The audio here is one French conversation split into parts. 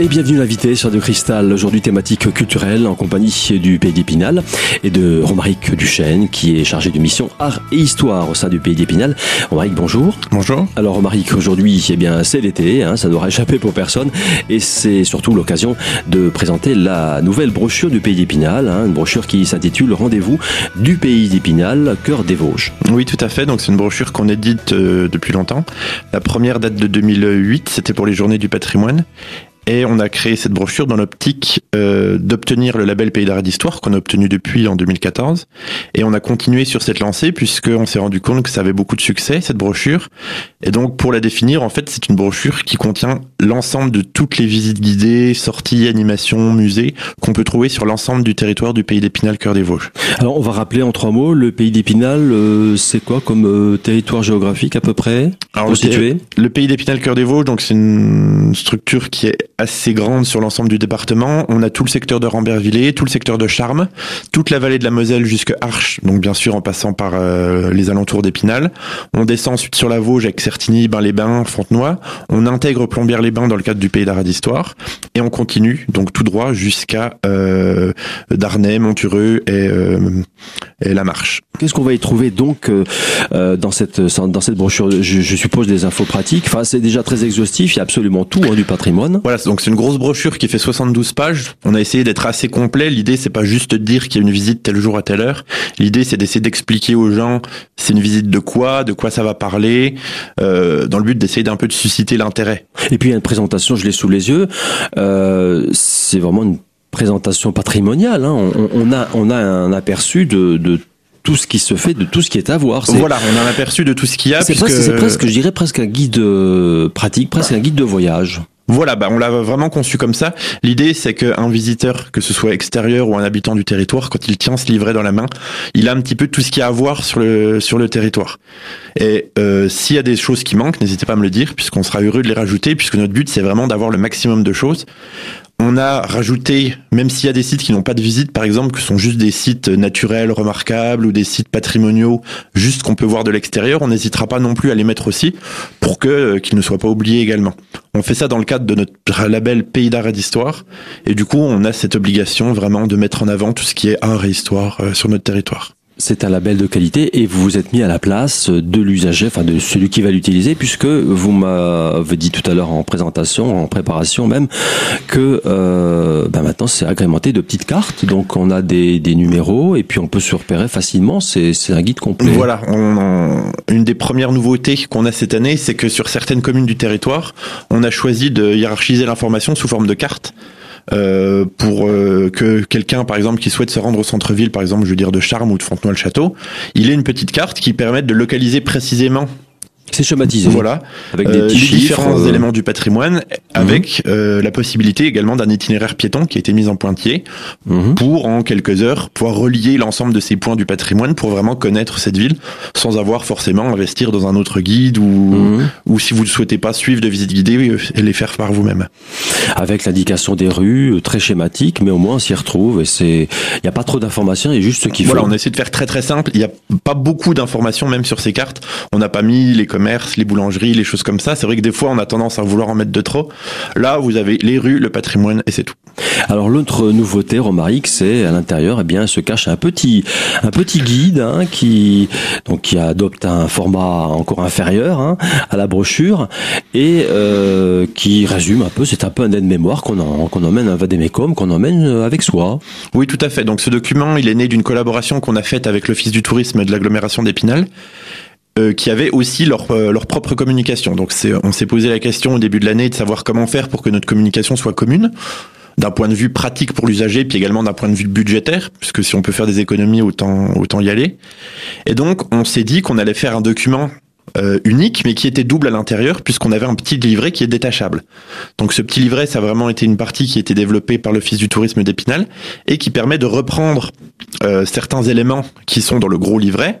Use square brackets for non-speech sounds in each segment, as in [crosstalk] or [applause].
Et bienvenue l'invité sur de Cristal, aujourd'hui thématique culturelle en compagnie du Pays d'Épinal et de Romaric Duchesne qui est chargé de mission art et histoire au sein du Pays d'Épinal. Romaric, bonjour. Bonjour. Alors Romaric, aujourd'hui eh bien c'est l'été, hein, ça n'aura échappé pour personne et c'est surtout l'occasion de présenter la nouvelle brochure du Pays d'Épinal, hein, une brochure qui s'intitule Rendez-vous du Pays d'Épinal, cœur des Vosges. Oui tout à fait, donc c'est une brochure qu'on édite euh, depuis longtemps. La première date de 2008, c'était pour les journées du patrimoine et on a créé cette brochure dans l'optique euh, d'obtenir le label Pays d'art et d'histoire qu'on a obtenu depuis en 2014. Et on a continué sur cette lancée puisqu'on s'est rendu compte que ça avait beaucoup de succès, cette brochure. Et donc pour la définir, en fait, c'est une brochure qui contient l'ensemble de toutes les visites guidées, sorties, animations, musées qu'on peut trouver sur l'ensemble du territoire du Pays d'Épinal, cœur des Vosges. Alors on va rappeler en trois mots, le Pays d'Épinal, euh, c'est quoi comme euh, territoire géographique à peu près? Alors, le, le Pays d'Épinal, cœur des Vosges, donc c'est une structure qui est assez grande sur l'ensemble du département. On a tout le secteur de Rambervillers, tout le secteur de Charmes, toute la vallée de la Moselle jusqu'à Arches, donc bien sûr en passant par euh, les alentours d'Épinal. On descend ensuite sur la Vosges avec Certigny, Bain-les-Bains, Fontenoy. On intègre Plombières-les-Bains dans le cadre du Pays d'Art d'Histoire. Et on continue donc tout droit jusqu'à euh, Darnay, Montureux et, euh, et La Marche. Qu'est-ce qu'on va y trouver donc euh, dans cette dans cette brochure? Je, je, suppose des infos pratiques. Enfin, c'est déjà très exhaustif. Il y a absolument tout hein, du patrimoine. Voilà, donc c'est une grosse brochure qui fait 72 pages. On a essayé d'être assez complet. L'idée c'est pas juste de dire qu'il y a une visite tel jour à telle heure. L'idée c'est d'essayer d'expliquer aux gens c'est une visite de quoi, de quoi ça va parler, euh, dans le but d'essayer d'un peu de susciter l'intérêt. Et puis il y a une présentation, je l'ai sous les yeux. Euh, c'est vraiment une présentation patrimoniale. Hein. On, on, a on a un aperçu de, de tout ce qui se fait, de tout ce qui est à voir. Voilà, on a un aperçu de tout ce qu'il y a. C'est puisque... presque, presque, je dirais presque un guide pratique, presque un guide de voyage. Voilà, bah on l'a vraiment conçu comme ça. L'idée, c'est qu'un visiteur, que ce soit extérieur ou un habitant du territoire, quand il tient ce livret dans la main, il a un petit peu tout ce qu'il y a à voir sur le sur le territoire. Et euh, s'il y a des choses qui manquent, n'hésitez pas à me le dire, puisqu'on sera heureux de les rajouter, puisque notre but, c'est vraiment d'avoir le maximum de choses. On a rajouté, même s'il y a des sites qui n'ont pas de visite, par exemple, que sont juste des sites naturels remarquables ou des sites patrimoniaux, juste qu'on peut voir de l'extérieur, on n'hésitera pas non plus à les mettre aussi pour que euh, qu'ils ne soient pas oubliés également. On fait ça dans le cadre de notre label Pays d'art et d'histoire, et du coup, on a cette obligation vraiment de mettre en avant tout ce qui est art et histoire euh, sur notre territoire. C'est un label de qualité et vous vous êtes mis à la place de l'usager, enfin de celui qui va l'utiliser, puisque vous m'avez dit tout à l'heure en présentation, en préparation même, que euh, ben maintenant c'est agrémenté de petites cartes. Donc on a des, des numéros et puis on peut se repérer facilement. C'est un guide complet. Voilà. On, une des premières nouveautés qu'on a cette année, c'est que sur certaines communes du territoire, on a choisi de hiérarchiser l'information sous forme de cartes. Euh, pour euh, que quelqu'un, par exemple, qui souhaite se rendre au centre-ville, par exemple, je veux dire de Charmes ou de Fontenoy-le-Château, il ait une petite carte qui permet de localiser précisément c'est schématisé. Voilà. Avec des euh, petits chiffres, différents euh... éléments du patrimoine, avec euh, la possibilité également d'un itinéraire piéton qui a été mis en pointillé Mhm. pour en quelques heures pouvoir relier l'ensemble de ces points du patrimoine pour vraiment connaître cette ville sans avoir forcément à investir dans un autre guide ou Mhm. ou si vous ne souhaitez pas suivre de visite guidée et les faire par vous-même. Avec l'indication des rues, très schématique, mais au moins on s'y retrouve et c'est, il n'y a pas trop d'informations, il y a juste ce qu'il Voilà, faut. on essaie de faire très très simple. Il n'y a pas beaucoup d'informations même sur ces cartes. On n'a pas mis les commerces, les boulangeries, les choses comme ça. C'est vrai que des fois on a tendance à vouloir en mettre de trop. Là, vous avez les rues, le patrimoine et c'est tout. Alors l'autre nouveauté, Romaric, c'est à l'intérieur, eh bien, se cache un petit, un petit guide hein, qui, donc, qui adopte un format encore inférieur hein, à la brochure et euh, qui résume un peu. C'est un peu un aide-mémoire qu'on en- qu'on emmène à Vadémécom, qu'on emmène euh, avec soi. Oui, tout à fait. Donc ce document, il est né d'une collaboration qu'on a faite avec l'Office du tourisme de l'agglomération d'Épinal. Euh, qui avaient aussi leur, euh, leur propre communication. Donc on s'est posé la question au début de l'année de savoir comment faire pour que notre communication soit commune, d'un point de vue pratique pour l'usager, puis également d'un point de vue budgétaire, puisque si on peut faire des économies, autant, autant y aller. Et donc on s'est dit qu'on allait faire un document euh, unique, mais qui était double à l'intérieur, puisqu'on avait un petit livret qui est détachable. Donc ce petit livret, ça a vraiment été une partie qui a été développée par l'Office du tourisme d'Épinal et qui permet de reprendre euh, certains éléments qui sont dans le gros livret,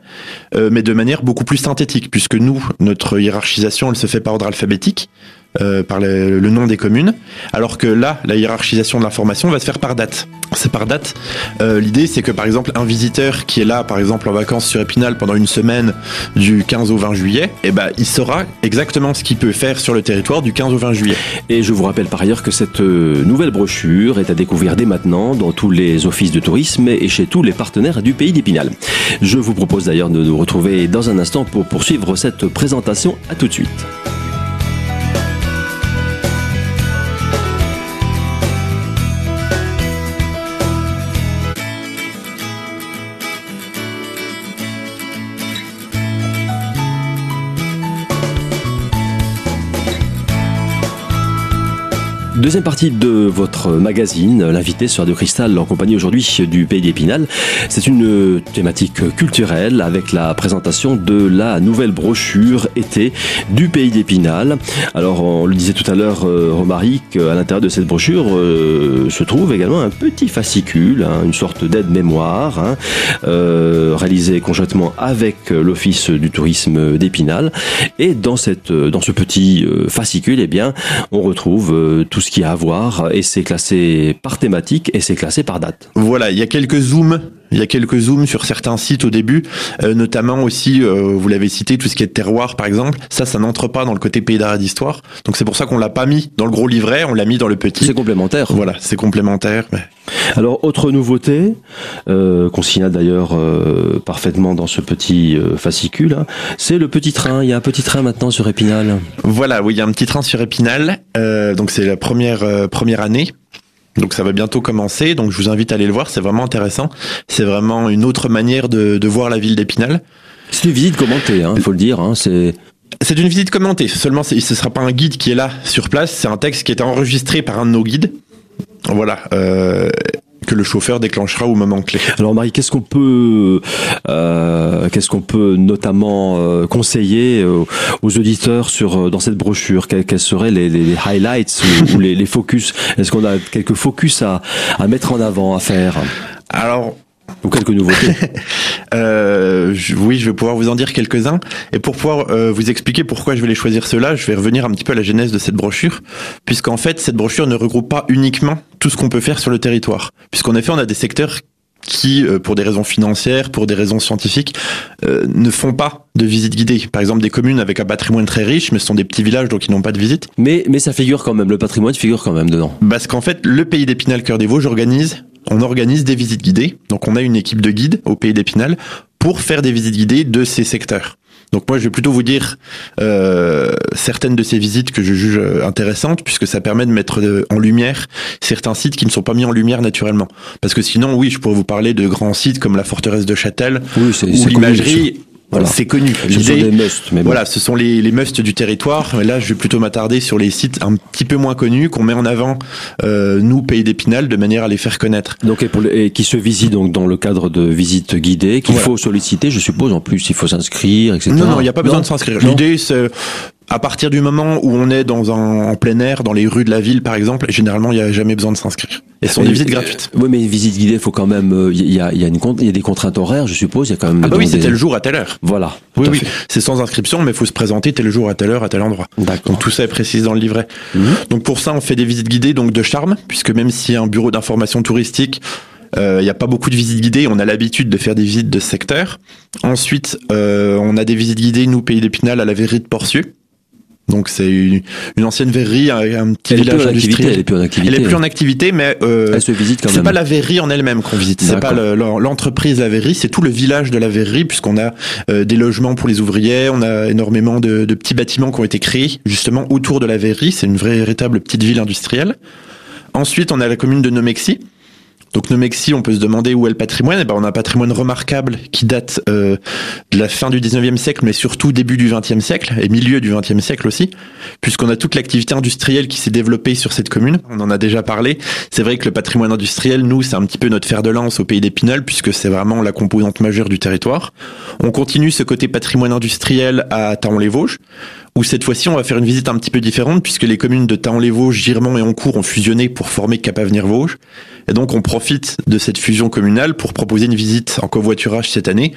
euh, mais de manière beaucoup plus synthétique, puisque nous, notre hiérarchisation, elle se fait par ordre alphabétique. Euh, par le, nom des communes, alors que là, la hiérarchisation de l'information va se faire par date. C'est par date. Euh, L'idée, c'est que par exemple, un visiteur qui est là, par exemple, en vacances sur Épinal pendant une semaine du 15 au 20 juillet, eh ben, il saura exactement ce qu'il peut faire sur le territoire du 15 au 20 juillet. Et je vous rappelle par ailleurs que cette euh, nouvelle brochure est à découvrir dès maintenant dans tous les offices de tourisme et chez tous les partenaires du pays d'Épinal. Je vous propose d'ailleurs de nous retrouver dans un instant pour poursuivre cette présentation. À tout de suite. Deuxième partie de votre magazine, l'invité sur Radio Cristal en compagnie aujourd'hui du Pays d'Épinal. C'est une thématique culturelle avec la présentation de la nouvelle brochure été du Pays d'Épinal. Alors on le disait tout à l'heure, euh, Romaric, à l'intérieur de cette brochure euh, se trouve également un petit fascicule, hein, une sorte d'aide-mémoire, hein, euh, réalisé conjointement avec l'Office du tourisme d'Épinal. Et dans, cette, dans ce petit euh, fascicule, eh bien, on retrouve euh, tout ce qui a à voir et c'est classé par thématique et c'est classé par date. Voilà, il y a quelques zooms il y a quelques zooms sur certains sites au début, euh, notamment aussi, euh, vous l'avez cité, tout ce qui est terroir par exemple. Ça, ça n'entre pas dans le côté pays d'arrêt d'histoire. Donc c'est pour ça qu'on l'a pas mis dans le gros livret, on l'a mis dans le petit. C'est complémentaire. Voilà, c'est complémentaire. Mais... Alors, autre nouveauté, euh, qu'on signale d'ailleurs euh, parfaitement dans ce petit euh, fascicule, hein, c'est le petit train. Il y a un petit train maintenant sur Épinal. Voilà, oui, il y a un petit train sur Épinal. Euh, donc c'est la première euh, première année. Donc ça va bientôt commencer, donc je vous invite à aller le voir, c'est vraiment intéressant. C'est vraiment une autre manière de, de voir la ville d'Épinal. C'est une visite commentée, il hein, faut le dire. Hein, c'est c'est une visite commentée. Seulement, ce sera pas un guide qui est là sur place. C'est un texte qui est enregistré par un de nos guides. Voilà. Euh, que le chauffeur déclenchera au moment clé. Alors Marie, qu'est-ce qu'on peut, euh, qu'est-ce qu'on peut notamment euh, conseiller euh, aux auditeurs sur dans cette brochure? Quels, quels seraient les, les highlights ou, ou les, les, focus? Est-ce qu'on a quelques focus à, à mettre en avant, à faire? Alors ou quelques nouveautés [laughs] euh, je, Oui, je vais pouvoir vous en dire quelques-uns. Et pour pouvoir euh, vous expliquer pourquoi je vais les choisir ceux-là, je vais revenir un petit peu à la genèse de cette brochure, puisqu'en fait, cette brochure ne regroupe pas uniquement tout ce qu'on peut faire sur le territoire. Puisqu'en effet, on a des secteurs qui, euh, pour des raisons financières, pour des raisons scientifiques, euh, ne font pas de visite guidée. Par exemple, des communes avec un patrimoine très riche, mais ce sont des petits villages, donc ils n'ont pas de visite. Mais, mais ça figure quand même, le patrimoine figure quand même dedans. Parce qu'en fait, le pays d'Épinal Cœur des Vosges organise on organise des visites guidées. Donc on a une équipe de guides au pays d'Épinal pour faire des visites guidées de ces secteurs. Donc moi je vais plutôt vous dire euh, certaines de ces visites que je juge intéressantes puisque ça permet de mettre en lumière certains sites qui ne sont pas mis en lumière naturellement. Parce que sinon oui je pourrais vous parler de grands sites comme la forteresse de Châtel oui, ou l'imagerie voilà. C'est connu. Ce sont des musts, mais bon. Voilà, ce sont les, les musts du territoire. Mais là, je vais plutôt m'attarder sur les sites un petit peu moins connus qu'on met en avant, euh, nous, Pays d'Épinal, de manière à les faire connaître. Donc, et, pour le, et qui se visitent donc dans le cadre de visites guidées, qu'il voilà. faut solliciter, je suppose. En plus, il faut s'inscrire, etc. Non, non, il n'y a pas besoin de s'inscrire. L'idée, c'est à partir du moment où on est dans un en plein air, dans les rues de la ville par exemple, généralement il n'y a jamais besoin de s'inscrire. Et ce sont des visites gratuites. Euh, oui, mais une visite guidée, il faut quand même, il y a, y a une y a des contraintes horaires, je suppose. Il y a quand même. Ah bah oui, c'est des... tel jour à telle heure. Voilà. Oui, oui. C'est sans inscription, mais il faut se présenter tel jour à telle heure à tel endroit. Donc tout ça est précisé dans le livret. Mmh. Donc pour ça, on fait des visites guidées donc de charme, puisque même s'il y a un bureau d'information touristique, il euh, n'y a pas beaucoup de visites guidées. On a l'habitude de faire des visites de secteur. Ensuite, euh, on a des visites guidées, nous, Pays d'Épinal, à la verrerie de Porcieux. Donc c'est une, une, ancienne verrerie, un, petit elle village industriel. Elle est plus en activité. Elle est plus en activité, mais euh, elle se visite quand c'est même. pas la verrerie en elle-même qu'on visite. C'est pas l'entreprise la verrerie, c'est tout le village de la verrerie, puisqu'on a euh, des logements pour les ouvriers, on a énormément de, de, petits bâtiments qui ont été créés justement autour de la verrerie. C'est une vraie véritable petite ville industrielle. Ensuite, on a la commune de Nomexi. Donc Nomexi, on peut se demander où est le patrimoine. Et ben, on a un patrimoine remarquable qui date euh, de la fin du 19e siècle, mais surtout début du 20e siècle et milieu du 20e siècle aussi, puisqu'on a toute l'activité industrielle qui s'est développée sur cette commune. On en a déjà parlé. C'est vrai que le patrimoine industriel, nous, c'est un petit peu notre fer de lance au pays d'Épinal, puisque c'est vraiment la composante majeure du territoire. On continue ce côté patrimoine industriel à Taon-les-Vosges où cette fois-ci on va faire une visite un petit peu différente puisque les communes de Taon-les-Vosges, Girmont et Oncourt ont fusionné pour former Cap Avenir Vosges. Et donc on profite de cette fusion communale pour proposer une visite en covoiturage cette année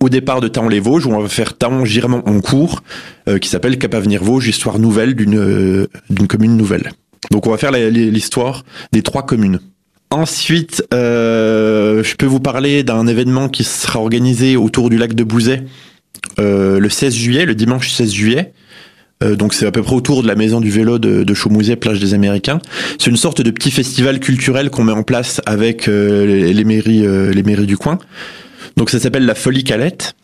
au départ de Taon-les-Vosges où on va faire Taon, Girmont, Oncourt euh, qui s'appelle Cap Avenir Vosges, histoire nouvelle d'une euh, d'une commune nouvelle. Donc on va faire l'histoire des trois communes. Ensuite, euh, je peux vous parler d'un événement qui sera organisé autour du lac de Bouzet euh, le 16 juillet, le dimanche 16 juillet. Euh, donc c'est à peu près autour de la maison du vélo de, de plage des Américains. C'est une sorte de petit festival culturel qu'on met en place avec euh, les, mairies, euh, les mairies du coin. Donc ça s'appelle la Folie Calette.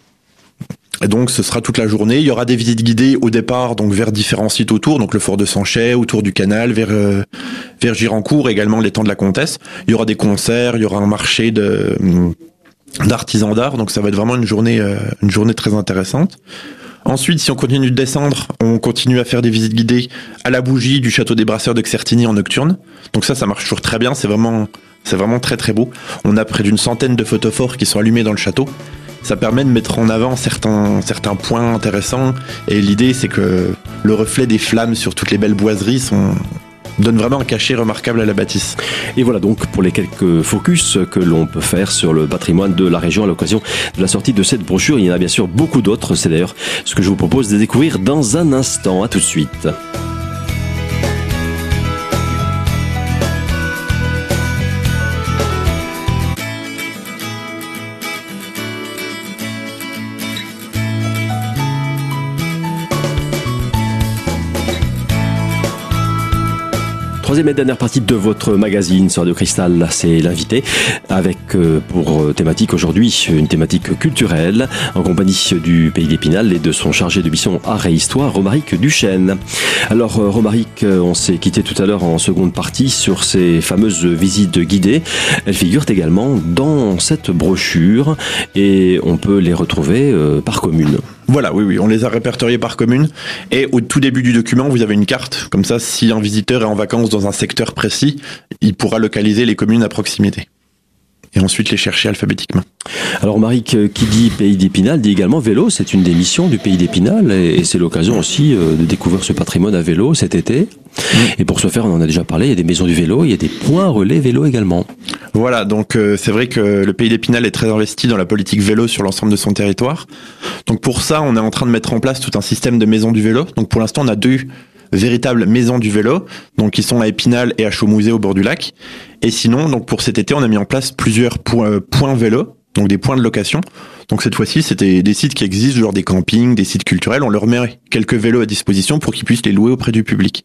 Et donc ce sera toute la journée. Il y aura des visites guidées au départ, donc vers différents sites autour, donc le fort de Sanchet, autour du canal, vers vers Girancourt, également l'étang de la Comtesse. Il y aura des concerts, il y aura un marché de d'artisans d'art. Donc ça va être vraiment une journée, euh, une journée très intéressante. Ensuite, si on continue de descendre, on continue à faire des visites guidées à la bougie du château des Brasseurs de Xertigny en nocturne. Donc ça, ça marche toujours très bien. C'est vraiment, c'est vraiment très très beau. On a près d'une centaine de photophores qui sont allumés dans le château. Ça permet de mettre en avant certains, certains points intéressants. Et l'idée, c'est que le reflet des flammes sur toutes les belles boiseries sont, donne vraiment un cachet remarquable à la bâtisse. Et voilà donc pour les quelques focus que l'on peut faire sur le patrimoine de la région à l'occasion de la sortie de cette brochure. Il y en a bien sûr beaucoup d'autres. C'est d'ailleurs ce que je vous propose de découvrir dans un instant. À tout de suite. Troisième et dernière partie de votre magazine sur de Cristal, c'est l'invité, avec euh, pour euh, thématique aujourd'hui une thématique culturelle, en compagnie du Pays d'Épinal et de son chargé de mission Art et Histoire, Romaric Duchesne. Alors euh, Romaric, on s'est quitté tout à l'heure en seconde partie sur ces fameuses visites guidées. Elles figurent également dans cette brochure et on peut les retrouver par commune. Voilà, oui, oui, on les a répertoriés par commune. Et au tout début du document, vous avez une carte. Comme ça, si un visiteur est en vacances dans un secteur précis, il pourra localiser les communes à proximité et ensuite les chercher alphabétiquement. Alors Marie, qui dit Pays d'Épinal dit également vélo, c'est une des missions du Pays d'Épinal et c'est l'occasion aussi euh, de découvrir ce patrimoine à vélo cet été. Mm. Et pour ce faire, on en a déjà parlé, il y a des maisons du vélo, il y a des points relais vélo également. Voilà, donc euh, c'est vrai que le Pays d'Épinal est très investi dans la politique vélo sur l'ensemble de son territoire. Donc pour ça, on est en train de mettre en place tout un système de maisons du vélo. Donc pour l'instant, on a deux véritables maisons du vélo, donc qui sont à Épinal et à Chaumouzé au bord du lac. Et sinon, donc pour cet été, on a mis en place plusieurs points, euh, points vélo, donc des points de location. Donc cette fois-ci, c'était des sites qui existent, genre des campings, des sites culturels. On leur met quelques vélos à disposition pour qu'ils puissent les louer auprès du public.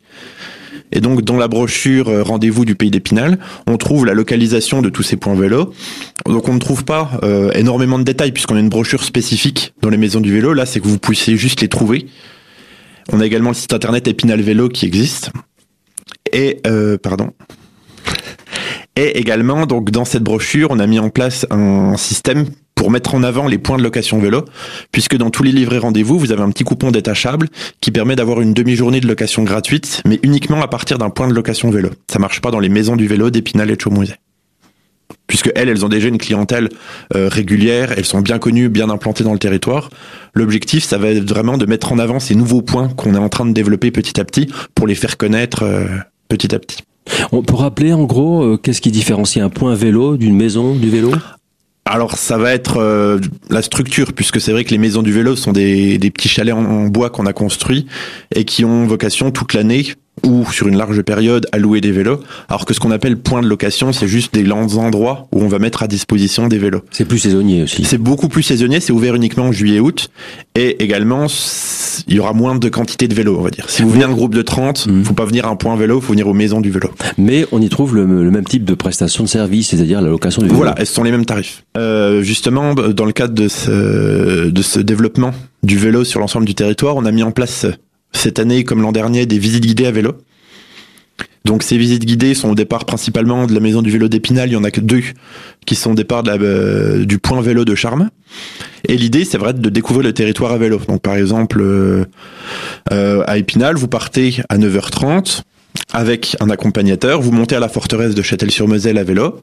Et donc dans la brochure euh, Rendez-vous du pays d'Épinal, on trouve la localisation de tous ces points vélo. Donc on ne trouve pas euh, énormément de détails puisqu'on a une brochure spécifique dans les maisons du vélo. Là, c'est que vous puissiez juste les trouver. On a également le site internet Épinal Vélo qui existe. Et euh, pardon. Et également, donc dans cette brochure, on a mis en place un système pour mettre en avant les points de location vélo, puisque dans tous les livrets rendez-vous, vous avez un petit coupon détachable qui permet d'avoir une demi-journée de location gratuite, mais uniquement à partir d'un point de location vélo. Ça marche pas dans les maisons du vélo d'Épinal et de Chaumouset puisque elles, elles ont déjà une clientèle euh, régulière, elles sont bien connues, bien implantées dans le territoire. L'objectif, ça va être vraiment de mettre en avant ces nouveaux points qu'on est en train de développer petit à petit pour les faire connaître euh, petit à petit. On peut rappeler en gros euh, qu'est-ce qui différencie un point vélo d'une maison du vélo? Alors ça va être la structure, puisque c'est vrai que les maisons du vélo sont des, petits chalets en bois qu'on a construits et qui ont vocation toute l'année ou sur une large période à louer des vélos, alors que ce qu'on appelle point de location, c'est juste des grands endroits où on va mettre à disposition des vélos. C'est plus saisonnier aussi. C'est beaucoup plus saisonnier, c'est ouvert uniquement en juillet-août, et également il y aura moins de quantité de vélos, on va dire. Si vous venez un groupe de 30, mmh. faut pas venir à un point vélo, faut venir aux maisons du vélo. Mais on y trouve le, même type de prestation de service, c'est-à-dire la location du vélo. Voilà, ce sont les mêmes tarifs. Euh, justement, dans le cadre de ce, de ce développement du vélo sur l'ensemble du territoire, on a mis en place cette année, comme l'an dernier, des visites guidées à vélo. Donc ces visites guidées sont au départ principalement de la maison du vélo d'Épinal, il y en a que deux qui sont au départ euh, du point vélo de Charme. Et l'idée, c'est vrai de découvrir le territoire à vélo. Donc par exemple, euh, euh, à Épinal, vous partez à 9h30 avec un accompagnateur, vous montez à la forteresse de Châtel-sur-Moselle à vélo.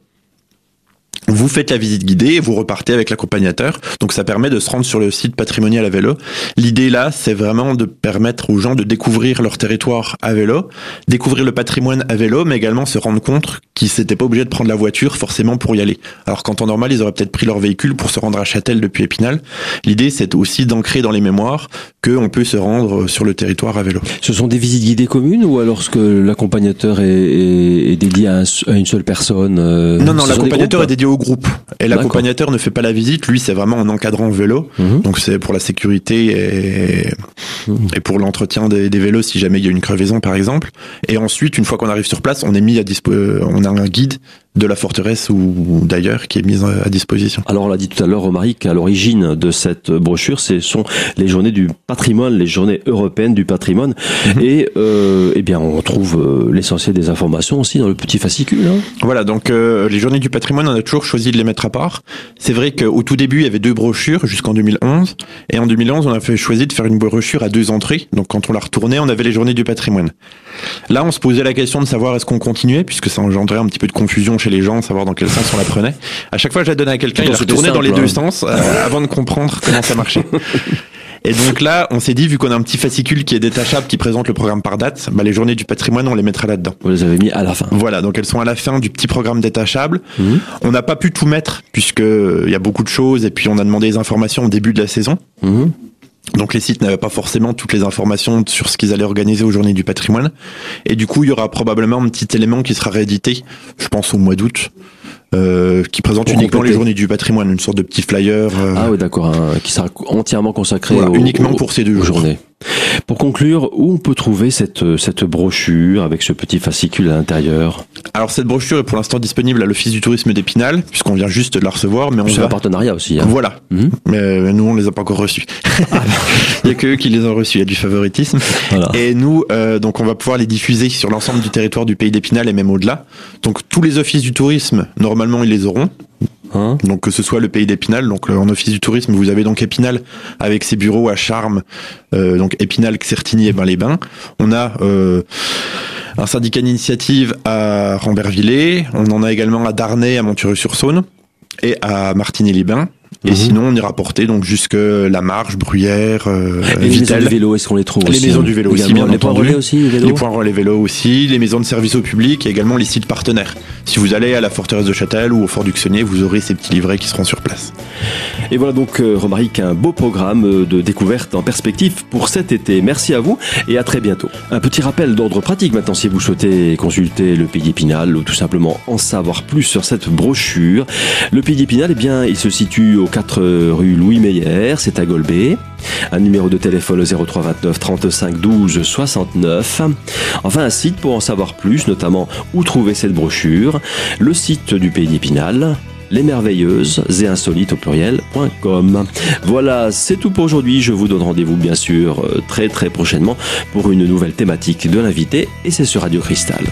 Vous faites la visite guidée et vous repartez avec l'accompagnateur. Donc ça permet de se rendre sur le site patrimonial à vélo. L'idée là, c'est vraiment de permettre aux gens de découvrir leur territoire à vélo, découvrir le patrimoine à vélo, mais également se rendre compte qu'ils s'étaient pas obligés de prendre la voiture forcément pour y aller. Alors qu'en temps normal, ils auraient peut-être pris leur véhicule pour se rendre à Châtel depuis Épinal. L'idée, c'est aussi d'ancrer dans les mémoires qu'on peut se rendre sur le territoire à vélo. Ce sont des visites guidées communes ou alors que l'accompagnateur est, est, est, dédié à, un, à, une seule personne euh, Non, non, l'accompagnateur est dédié au groupe. Et l'accompagnateur ne fait pas la visite, lui, c'est vraiment en encadrant vélo. Mmh. Donc c'est pour la sécurité et, mmh. et pour l'entretien des, des, vélos si jamais il y a une crevaison, par exemple. Et ensuite, une fois qu'on arrive sur place, on est mis à dispo, on a un guide de la forteresse ou d'ailleurs qui est mise à disposition. Alors on l'a dit tout à l'heure, Romaric, qu'à l'origine de cette brochure, ce sont les journées du patrimoine, les journées européennes du patrimoine. Mmh. Et euh, eh bien, on trouve euh, l'essentiel des informations aussi dans le petit fascicule. Hein. Voilà, donc euh, les journées du patrimoine, on a toujours choisi de les mettre à part. C'est vrai qu'au tout début, il y avait deux brochures jusqu'en 2011. Et en 2011, on a fait choisi de faire une brochure à deux entrées. Donc quand on l'a retournée, on avait les journées du patrimoine. Là, on se posait la question de savoir est-ce qu'on continuait, puisque ça engendrait un petit peu de confusion chez les gens, savoir dans quel sens on la prenait. À chaque fois je la donnais à quelqu'un, il la retournait dans les deux sens euh, avant de comprendre comment ça marchait. [laughs] Et donc là, on s'est dit, vu qu'on a un petit fascicule qui est détachable, qui présente le programme par date, bah, les journées du patrimoine, on les mettra là-dedans. Vous les avez mis à la fin. Voilà, donc elles sont à la fin du petit programme détachable. Mmh. On n'a pas pu tout mettre, puisque il y a beaucoup de choses, et puis on a demandé des informations au début de la saison. Mmh. Donc les sites n'avaient pas forcément toutes les informations sur ce qu'ils allaient organiser aux journées du patrimoine. Et du coup, il y aura probablement un petit élément qui sera réédité, je pense au mois d'août, euh, qui présente Pour uniquement compléter. les journées du patrimoine, une sorte de petit flyer. Euh... Ah oui, d'accord, hein, qui sera entièrement consacré voilà, au, uniquement au, pour ces deux journées. Pour conclure, où on peut trouver cette, cette brochure avec ce petit fascicule à l'intérieur? Alors cette brochure est pour l'instant disponible à l'Office du tourisme d'Épinal, puisqu'on vient juste de la recevoir. mais on C'est va... un partenariat aussi. Hein. Voilà, Mhm. mmh. mais nous on les a pas encore reçus. [laughs] il y a que eux qui les ont reçus, il y a du favoritisme. Voilà. Et nous, euh, donc on va pouvoir les diffuser sur l'ensemble du territoire du pays d'Épinal et même au-delà. Donc tous les offices du tourisme, normalement ils les auront. Hein donc que ce soit le pays d'Épinal, donc en office du tourisme, vous avez donc Épinal avec ses bureaux à Charmes, euh, donc Épinal, Certigny et Bain-les-Bains. On a euh, un syndicat d'initiative à Rambervillers, on en a également à Darnay, à Montureux-sur-Saône et à Martigny-les-Bains. Et mmh. sinon, on ira porter donc jusque La Marche, Bruyères, euh, les maisons du vélo, est-ce qu'on les trouve Les aussi, maisons du vélo aussi, bien Les points entendu. relais aussi, les vélos Les points relais vélo aussi, les maisons de service au public et également les sites partenaires. Si vous allez à la forteresse de Châtel ou au fort du Xenier, vous aurez ces petits livrets qui seront sur place. Et voilà donc, euh, Romaric, un beau programme euh, de découverte en perspective pour cet été. Merci à vous et à très bientôt. Un petit rappel d'ordre pratique maintenant si vous souhaitez consulter le Pays d'Épinal ou tout simplement en savoir plus sur cette brochure. Le Pays d'Épinal, eh bien, il se situe aux 4 rue Louis Meyer, c'est à Golbet. Un numéro de téléphone au 03 29 35 12 69. Enfin, un site pour en savoir plus, notamment où trouver cette brochure. Le site du Pays d'Épinal, les merveilleuses et insolites au pluriel.com. Voilà, c'est tout pour aujourd'hui. Je vous donne rendez-vous bien sûr euh, très très prochainement pour une nouvelle thématique de l'invité et c'est sur Radio Cristal.